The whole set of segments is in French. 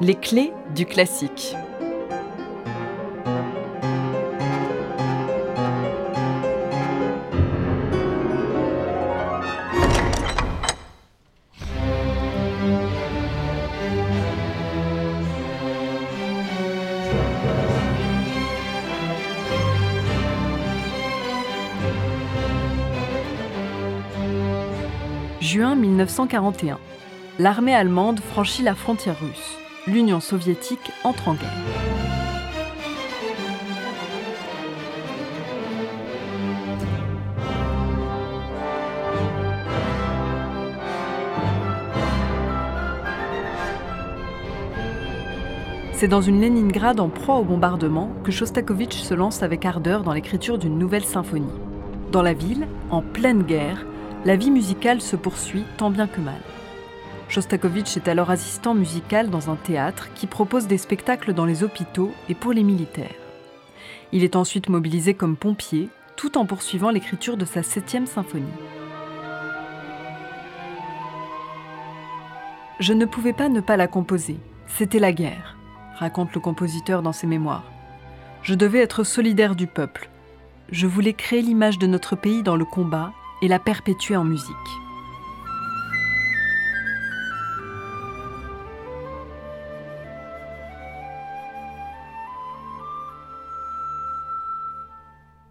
Les clés du classique. Juin 1941. L'armée allemande franchit la frontière russe. L'Union soviétique entre en guerre. C'est dans une Leningrad en proie au bombardement que Shostakovich se lance avec ardeur dans l'écriture d'une nouvelle symphonie. Dans la ville, en pleine guerre, la vie musicale se poursuit tant bien que mal. Shostakovich est alors assistant musical dans un théâtre qui propose des spectacles dans les hôpitaux et pour les militaires. Il est ensuite mobilisé comme pompier, tout en poursuivant l'écriture de sa septième symphonie. Je ne pouvais pas ne pas la composer. C'était la guerre, raconte le compositeur dans ses mémoires. Je devais être solidaire du peuple. Je voulais créer l'image de notre pays dans le combat et la perpétuer en musique.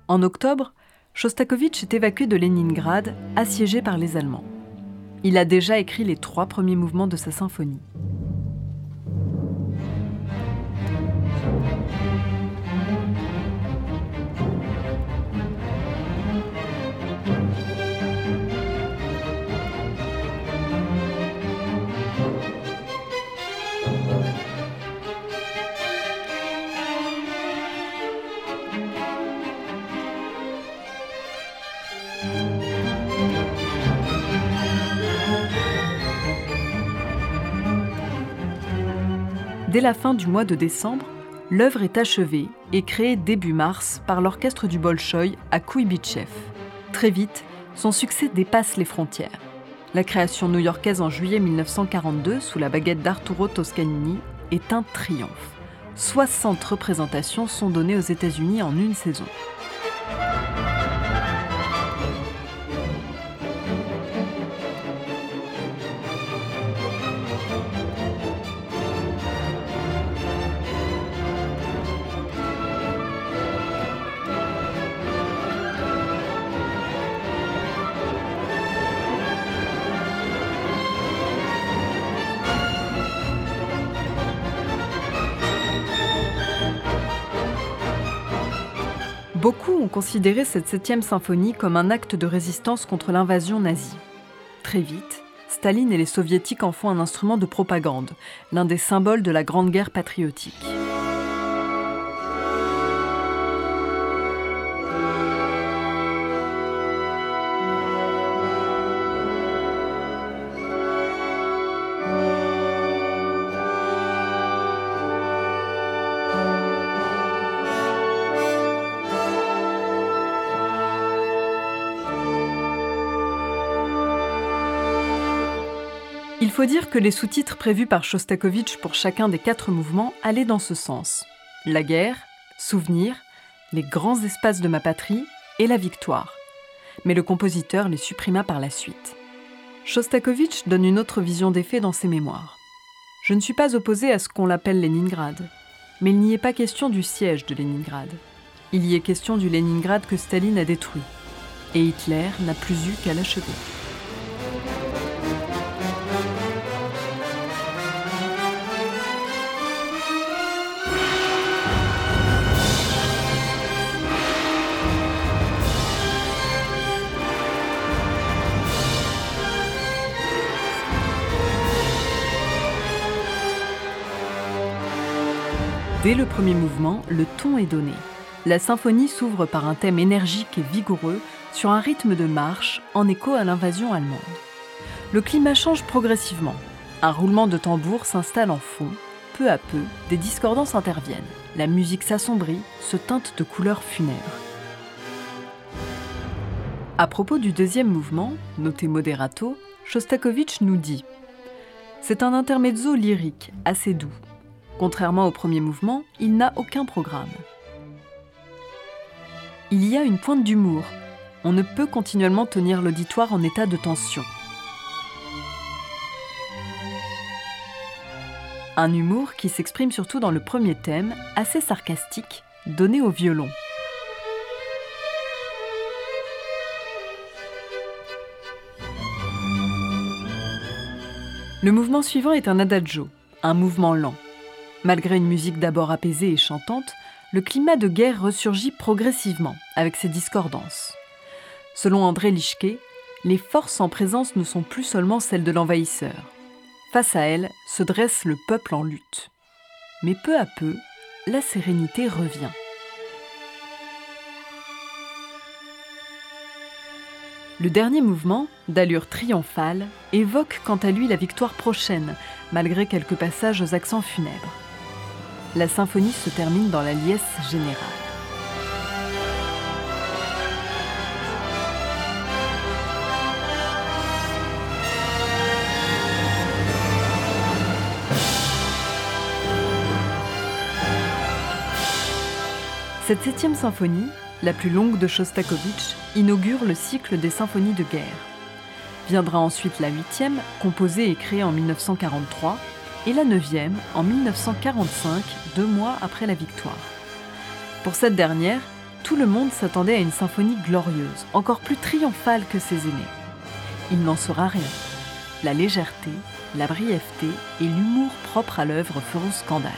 En octobre, Shostakovich est évacué de Leningrad, assiégé par les Allemands. Il a déjà écrit les trois premiers mouvements de sa symphonie. Dès la fin du mois de décembre, l'œuvre est achevée et créée début mars par l'orchestre du Bolchoï à Kouibitchev. Très vite, son succès dépasse les frontières. La création new-yorkaise en juillet 1942 sous la baguette d'Arturo Toscanini est un triomphe. 60 représentations sont données aux États-Unis en une saison. Beaucoup ont considéré cette septième symphonie comme un acte de résistance contre l'invasion nazie. Très vite, Staline et les soviétiques en font un instrument de propagande, l'un des symboles de la Grande Guerre patriotique. Il faut dire que les sous-titres prévus par Shostakovich pour chacun des quatre mouvements allaient dans ce sens. La guerre, souvenir, les grands espaces de ma patrie et la victoire. Mais le compositeur les supprima par la suite. Shostakovich donne une autre vision des faits dans ses mémoires. Je ne suis pas opposé à ce qu'on l'appelle Leningrad, mais il n'y est pas question du siège de Leningrad. Il y est question du Leningrad que Staline a détruit, et Hitler n'a plus eu qu'à l'achever. Dès le premier mouvement, le ton est donné. La symphonie s'ouvre par un thème énergique et vigoureux sur un rythme de marche en écho à l'invasion allemande. Le climat change progressivement. Un roulement de tambour s'installe en fond. Peu à peu, des discordances interviennent. La musique s'assombrit, se teinte de couleurs funèbres. À propos du deuxième mouvement, noté moderato, Shostakovich nous dit C'est un intermezzo lyrique, assez doux, Contrairement au premier mouvement, il n'a aucun programme. Il y a une pointe d'humour. On ne peut continuellement tenir l'auditoire en état de tension. Un humour qui s'exprime surtout dans le premier thème, assez sarcastique, donné au violon. Le mouvement suivant est un adagio, un mouvement lent. Malgré une musique d'abord apaisée et chantante, le climat de guerre ressurgit progressivement avec ses discordances. Selon André Lischke, les forces en présence ne sont plus seulement celles de l'envahisseur. Face à elles se dresse le peuple en lutte. Mais peu à peu, la sérénité revient. Le dernier mouvement, d'allure triomphale, évoque quant à lui la victoire prochaine, malgré quelques passages aux accents funèbres la symphonie se termine dans la liesse générale. Cette septième symphonie, la plus longue de Shostakovich, inaugure le cycle des symphonies de guerre. Viendra ensuite la huitième, composée et créée en 1943, et la neuvième en 1945, deux mois après la victoire. Pour cette dernière, tout le monde s'attendait à une symphonie glorieuse, encore plus triomphale que ses aînés. Il n'en sera rien. La légèreté, la brièveté et l'humour propre à l'œuvre feront scandale.